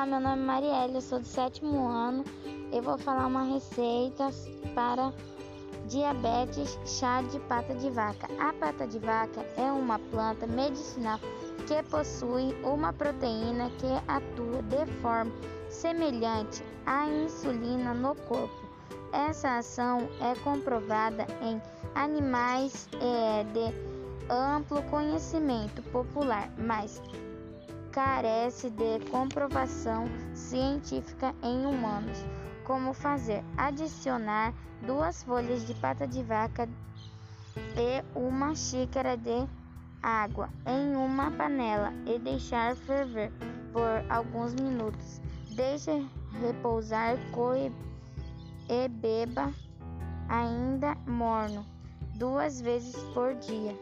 Olá, meu nome é Marielle, eu sou do sétimo ano. Eu vou falar uma receita para diabetes, chá de pata de vaca. A pata de vaca é uma planta medicinal que possui uma proteína que atua de forma semelhante à insulina no corpo. Essa ação é comprovada em animais é, de amplo conhecimento popular, mas carece de comprovação científica em humanos. Como fazer? Adicionar duas folhas de pata de vaca e uma xícara de água em uma panela e deixar ferver por alguns minutos. Deixe repousar, coe e beba ainda morno duas vezes por dia.